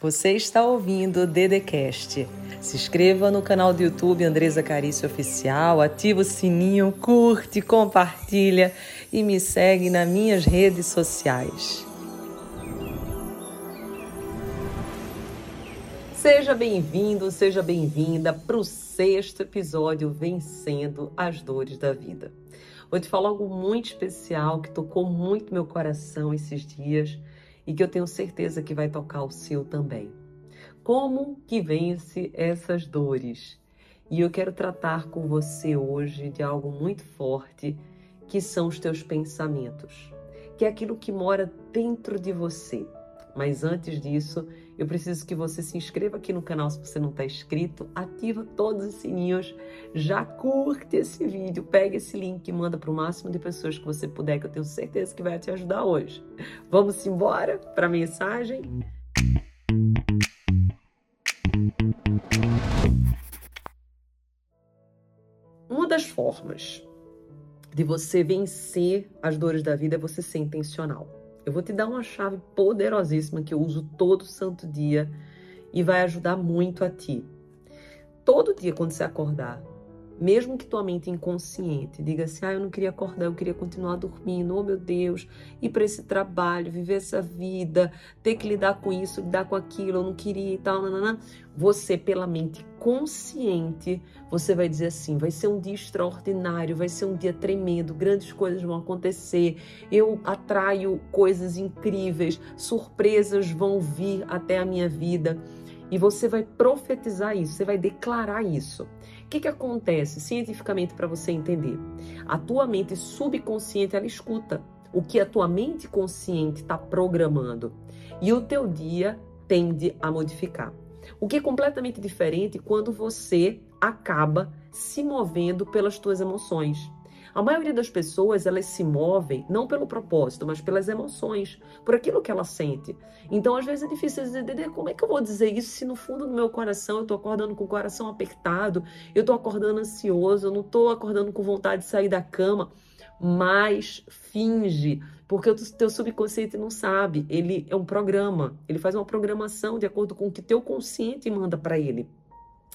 Você está ouvindo o Dedecast. Se inscreva no canal do YouTube Andresa Carício Oficial, ativa o sininho, curte, compartilha e me segue nas minhas redes sociais. Seja bem-vindo, seja bem-vinda para o sexto episódio Vencendo as Dores da Vida. Vou te falar algo muito especial que tocou muito meu coração esses dias e que eu tenho certeza que vai tocar o seu também. Como que vence essas dores? E eu quero tratar com você hoje de algo muito forte, que são os teus pensamentos, que é aquilo que mora dentro de você. Mas antes disso, eu preciso que você se inscreva aqui no canal se você não está inscrito, ativa todos os sininhos, já curte esse vídeo, pega esse link e manda para o máximo de pessoas que você puder, que eu tenho certeza que vai te ajudar hoje. Vamos embora para a mensagem? Uma das formas de você vencer as dores da vida é você ser intencional. Eu vou te dar uma chave poderosíssima que eu uso todo santo dia e vai ajudar muito a ti. Todo dia, quando você acordar, mesmo que tua mente inconsciente diga assim: ah, eu não queria acordar, eu queria continuar dormindo, oh meu Deus, ir para esse trabalho, viver essa vida, ter que lidar com isso, lidar com aquilo, eu não queria e tal, nanana. Você, pela mente consciente, você vai dizer assim: vai ser um dia extraordinário, vai ser um dia tremendo, grandes coisas vão acontecer, eu atraio coisas incríveis, surpresas vão vir até a minha vida. E você vai profetizar isso, você vai declarar isso. O que, que acontece cientificamente para você entender? A tua mente subconsciente ela escuta o que a tua mente consciente está programando e o teu dia tende a modificar. O que é completamente diferente quando você acaba se movendo pelas tuas emoções. A maioria das pessoas, elas se movem não pelo propósito, mas pelas emoções, por aquilo que ela sente. Então, às vezes é difícil entender como é que eu vou dizer isso se no fundo do meu coração eu tô acordando com o coração apertado, eu tô acordando ansioso, eu não tô acordando com vontade de sair da cama, mas finge, porque o teu subconsciente não sabe, ele é um programa, ele faz uma programação de acordo com o que teu consciente manda para ele.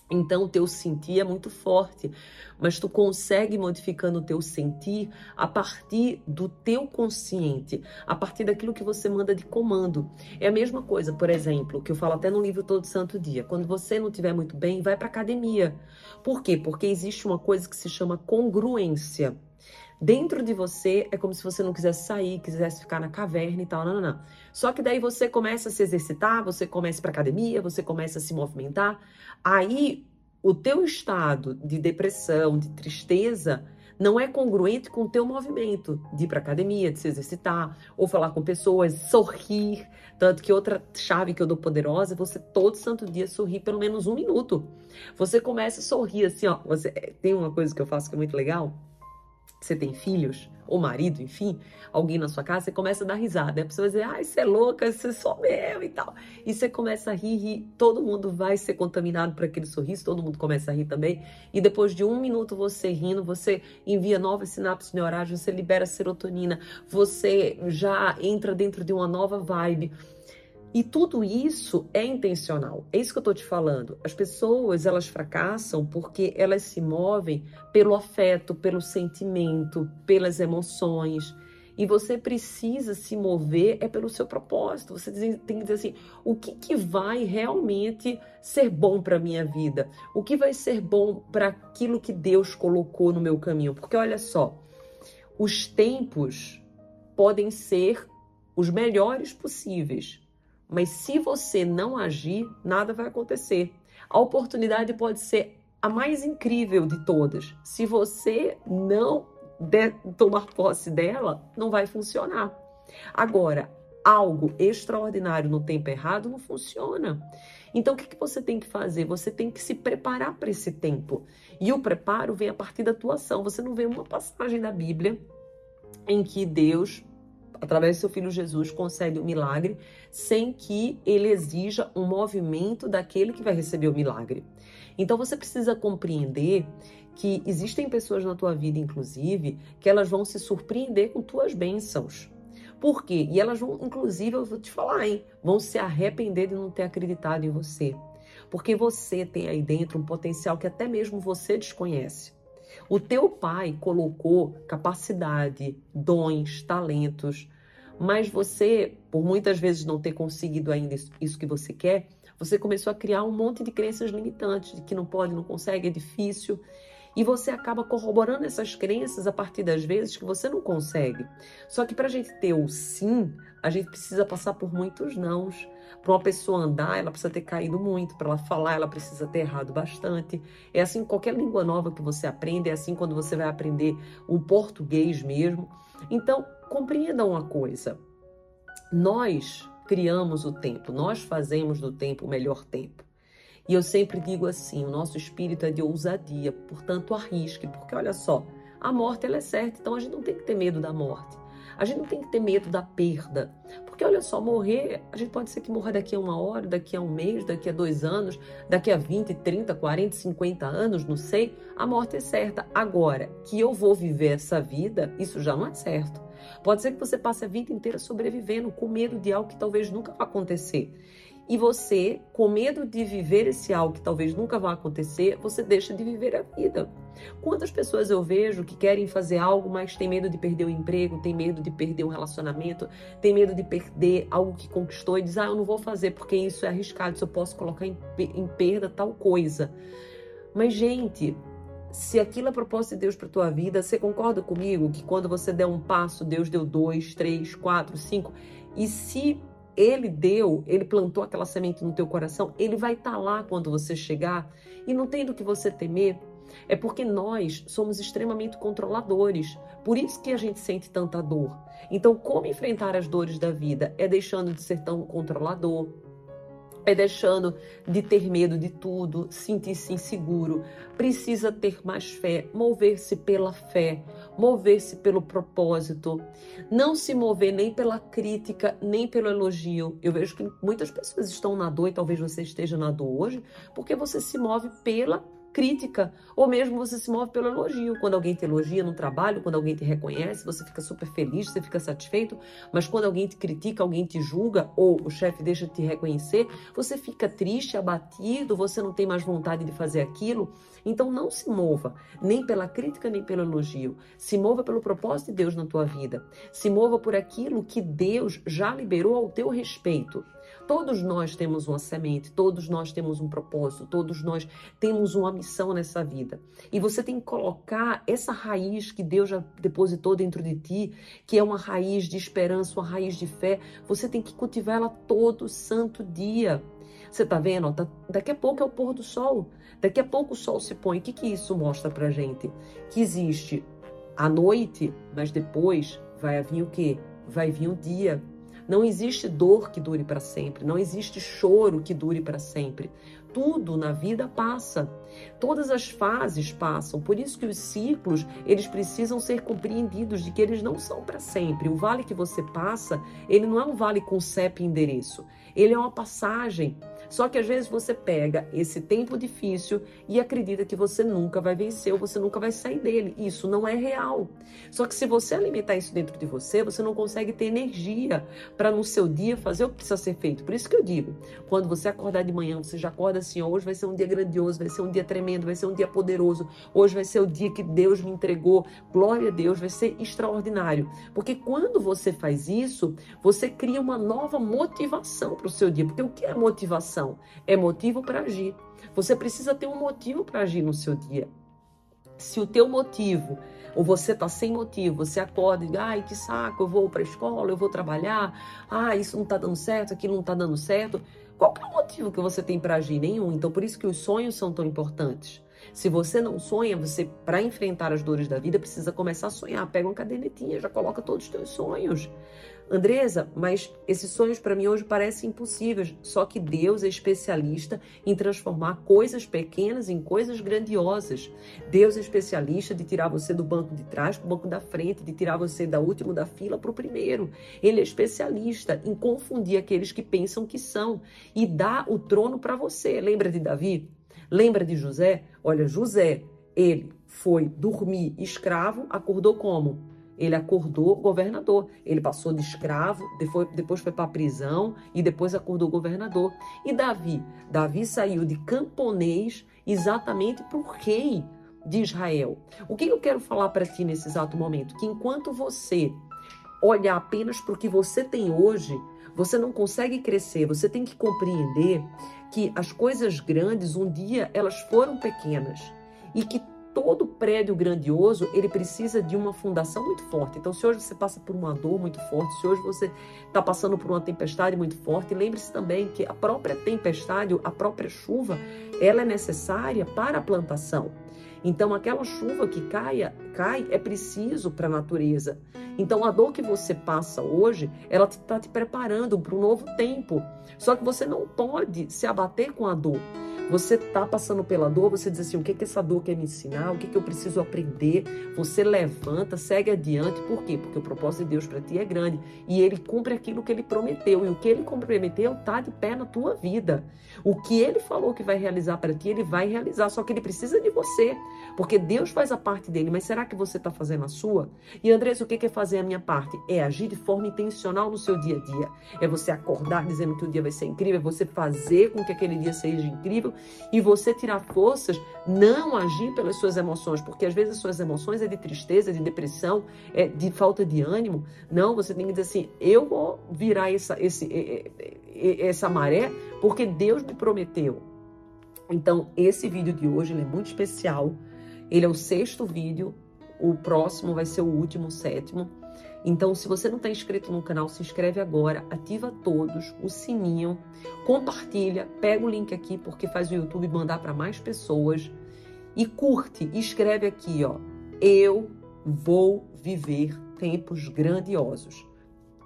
Então, o teu sentir é muito forte, mas tu consegue modificando o teu sentir a partir do teu consciente, a partir daquilo que você manda de comando. É a mesma coisa, por exemplo, que eu falo até no livro Todo Santo Dia. Quando você não estiver muito bem, vai para academia. Por quê? Porque existe uma coisa que se chama congruência. Dentro de você é como se você não quisesse sair, quisesse ficar na caverna e tal, não, não, não. Só que daí você começa a se exercitar, você começa para academia, você começa a se movimentar. Aí o teu estado de depressão, de tristeza, não é congruente com o teu movimento de ir para academia, de se exercitar, ou falar com pessoas, sorrir. Tanto que outra chave que eu dou poderosa é você todo santo dia sorrir pelo menos um minuto. Você começa a sorrir assim, ó. Você, tem uma coisa que eu faço que é muito legal você tem filhos, ou marido, enfim, alguém na sua casa, você começa a dar risada. A pessoa vai dizer, ai, você é louca, você sou meu e tal. E você começa a rir, rir, todo mundo vai ser contaminado por aquele sorriso, todo mundo começa a rir também. E depois de um minuto você rindo, você envia novas sinapses neurais, você libera serotonina, você já entra dentro de uma nova vibe. E tudo isso é intencional. É isso que eu estou te falando. As pessoas, elas fracassam porque elas se movem pelo afeto, pelo sentimento, pelas emoções. E você precisa se mover é pelo seu propósito. Você tem que dizer assim: o que, que vai realmente ser bom para minha vida? O que vai ser bom para aquilo que Deus colocou no meu caminho? Porque olha só, os tempos podem ser os melhores possíveis, mas se você não agir, nada vai acontecer. A oportunidade pode ser a mais incrível de todas. Se você não tomar posse dela, não vai funcionar. Agora, algo extraordinário no tempo errado não funciona. Então, o que, que você tem que fazer? Você tem que se preparar para esse tempo. E o preparo vem a partir da tua ação. Você não vê uma passagem da Bíblia em que Deus através do seu filho Jesus, concede o milagre sem que ele exija um movimento daquele que vai receber o milagre. Então você precisa compreender que existem pessoas na tua vida, inclusive, que elas vão se surpreender com tuas bênçãos. Por quê? E elas vão, inclusive, eu vou te falar, hein? Vão se arrepender de não ter acreditado em você. Porque você tem aí dentro um potencial que até mesmo você desconhece. O teu pai colocou capacidade, dons, talentos, mas você, por muitas vezes não ter conseguido ainda isso que você quer, você começou a criar um monte de crenças limitantes, de que não pode, não consegue, é difícil. E você acaba corroborando essas crenças a partir das vezes que você não consegue. Só que para a gente ter o sim, a gente precisa passar por muitos nãos. Para uma pessoa andar, ela precisa ter caído muito. Para ela falar, ela precisa ter errado bastante. É assim qualquer língua nova que você aprende, é assim quando você vai aprender o português mesmo. Então, compreenda uma coisa. Nós criamos o tempo, nós fazemos do tempo o melhor tempo. E eu sempre digo assim: o nosso espírito é de ousadia, portanto, arrisque, porque olha só, a morte ela é certa, então a gente não tem que ter medo da morte. A gente não tem que ter medo da perda. Porque olha só, morrer, a gente pode ser que morra daqui a uma hora, daqui a um mês, daqui a dois anos, daqui a 20, 30, 40, 50 anos, não sei. A morte é certa. Agora, que eu vou viver essa vida, isso já não é certo. Pode ser que você passe a vida inteira sobrevivendo com medo de algo que talvez nunca vá acontecer e você, com medo de viver esse algo que talvez nunca vá acontecer, você deixa de viver a vida. Quantas pessoas eu vejo que querem fazer algo, mas tem medo de perder o emprego, tem medo de perder um relacionamento, tem medo de perder algo que conquistou e diz: Ah, eu não vou fazer porque isso é arriscado, isso eu posso colocar em, em perda tal coisa. Mas, gente, se aquilo é propósito de Deus para tua vida, você concorda comigo que quando você der um passo, Deus deu dois, três, quatro, cinco, e se ele deu, ele plantou aquela semente no teu coração, ele vai estar tá lá quando você chegar e não tem do que você temer. É porque nós somos extremamente controladores. Por isso que a gente sente tanta dor. Então, como enfrentar as dores da vida? É deixando de ser tão controlador, é deixando de ter medo de tudo, sentir-se inseguro. Precisa ter mais fé, mover-se pela fé, mover-se pelo propósito. Não se mover nem pela crítica, nem pelo elogio. Eu vejo que muitas pessoas estão na dor e talvez você esteja na dor hoje, porque você se move pela crítica, ou mesmo você se move pelo elogio. Quando alguém te elogia no trabalho, quando alguém te reconhece, você fica super feliz, você fica satisfeito, mas quando alguém te critica, alguém te julga, ou o chefe deixa de te reconhecer, você fica triste, abatido, você não tem mais vontade de fazer aquilo. Então não se mova nem pela crítica nem pelo elogio. Se mova pelo propósito de Deus na tua vida. Se mova por aquilo que Deus já liberou ao teu respeito. Todos nós temos uma semente, todos nós temos um propósito, todos nós temos uma missão nessa vida. E você tem que colocar essa raiz que Deus já depositou dentro de ti, que é uma raiz de esperança, uma raiz de fé, você tem que cultivar ela todo santo dia. Você tá vendo? Tá, daqui a pouco é o pôr do sol. Daqui a pouco o sol se põe. O que, que isso mostra pra gente? Que existe a noite, mas depois vai vir o quê? Vai vir o dia. Não existe dor que dure para sempre, não existe choro que dure para sempre. Tudo na vida passa. Todas as fases passam. Por isso que os ciclos, eles precisam ser compreendidos de que eles não são para sempre. O vale que você passa, ele não é um vale com CEP e endereço. Ele é uma passagem. Só que às vezes você pega esse tempo difícil e acredita que você nunca vai vencer ou você nunca vai sair dele. Isso não é real. Só que se você alimentar isso dentro de você, você não consegue ter energia para no seu dia fazer o que precisa ser feito. Por isso que eu digo, quando você acordar de manhã, você já acorda assim, hoje vai ser um dia grandioso, vai ser um dia tremendo, vai ser um dia poderoso. Hoje vai ser o dia que Deus me entregou. Glória a Deus, vai ser extraordinário. Porque quando você faz isso, você cria uma nova motivação para o seu dia. Porque o que é motivação? É motivo para agir. Você precisa ter um motivo para agir no seu dia. Se o teu motivo, ou você tá sem motivo, você acorda e ai, que saco, eu vou para a escola, eu vou trabalhar, ah, isso não tá dando certo, aquilo não tá dando certo. Qual é o motivo que você tem para agir? Nenhum. Então, por isso que os sonhos são tão importantes. Se você não sonha, você, para enfrentar as dores da vida, precisa começar a sonhar. Pega uma cadernetinha, já coloca todos os teus sonhos. Andresa, mas esses sonhos para mim hoje parecem impossíveis. Só que Deus é especialista em transformar coisas pequenas em coisas grandiosas. Deus é especialista de tirar você do banco de trás para o banco da frente, de tirar você da última da fila para o primeiro. Ele é especialista em confundir aqueles que pensam que são e dar o trono para você. Lembra de Davi? Lembra de José? Olha, José, ele foi dormir escravo, acordou como? Ele acordou governador. Ele passou de escravo, depois, foi para a prisão e depois acordou governador. E Davi? Davi saiu de camponês exatamente para o rei de Israel. O que eu quero falar para ti nesse exato momento? Que enquanto você olhar apenas para o que você tem hoje, você não consegue crescer. Você tem que compreender que as coisas grandes um dia elas foram pequenas e que todo prédio grandioso, ele precisa de uma fundação muito forte. Então, se hoje você passa por uma dor muito forte, se hoje você está passando por uma tempestade muito forte, lembre-se também que a própria tempestade, a própria chuva, ela é necessária para a plantação. Então, aquela chuva que caia, cai é preciso para a natureza. Então, a dor que você passa hoje, ela está te preparando para um novo tempo. Só que você não pode se abater com a dor. Você está passando pela dor, você diz assim: o que, que essa dor quer me ensinar? O que, que eu preciso aprender? Você levanta, segue adiante. Por quê? Porque o propósito de Deus para ti é grande e ele cumpre aquilo que ele prometeu. E o que ele comprometeu está de pé na tua vida. O que ele falou que vai realizar para ti, ele vai realizar. Só que ele precisa de você, porque Deus faz a parte dele. Mas será que você está fazendo a sua? E Andressa, o que é fazer a minha parte? É agir de forma intencional no seu dia a dia. É você acordar dizendo que o dia vai ser incrível, é você fazer com que aquele dia seja incrível e você tirar forças, não agir pelas suas emoções, porque às vezes as suas emoções é de tristeza, de depressão, é de falta de ânimo. Não, você tem que dizer assim: eu vou virar essa, esse, essa maré porque Deus me prometeu. Então, esse vídeo de hoje é muito especial. Ele é o sexto vídeo, o próximo vai ser o último, o sétimo. Então, se você não está inscrito no canal, se inscreve agora, ativa todos, o sininho, compartilha, pega o link aqui porque faz o YouTube mandar para mais pessoas e curte, escreve aqui, ó. Eu vou viver tempos grandiosos.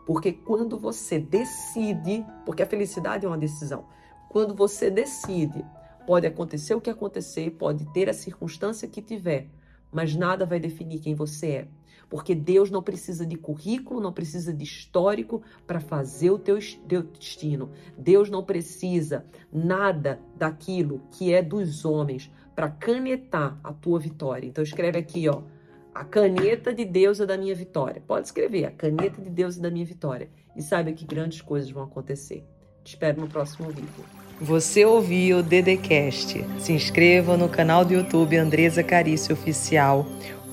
Porque quando você decide, porque a felicidade é uma decisão, quando você decide, pode acontecer o que acontecer, pode ter a circunstância que tiver, mas nada vai definir quem você é. Porque Deus não precisa de currículo, não precisa de histórico para fazer o teu, teu destino. Deus não precisa nada daquilo que é dos homens para canetar a tua vitória. Então escreve aqui, ó, a caneta de Deus é da minha vitória. Pode escrever, a caneta de Deus é da minha vitória. E saiba que grandes coisas vão acontecer. Te espero no próximo vídeo. Você ouviu o Dedecast. Se inscreva no canal do YouTube Andresa Carício Oficial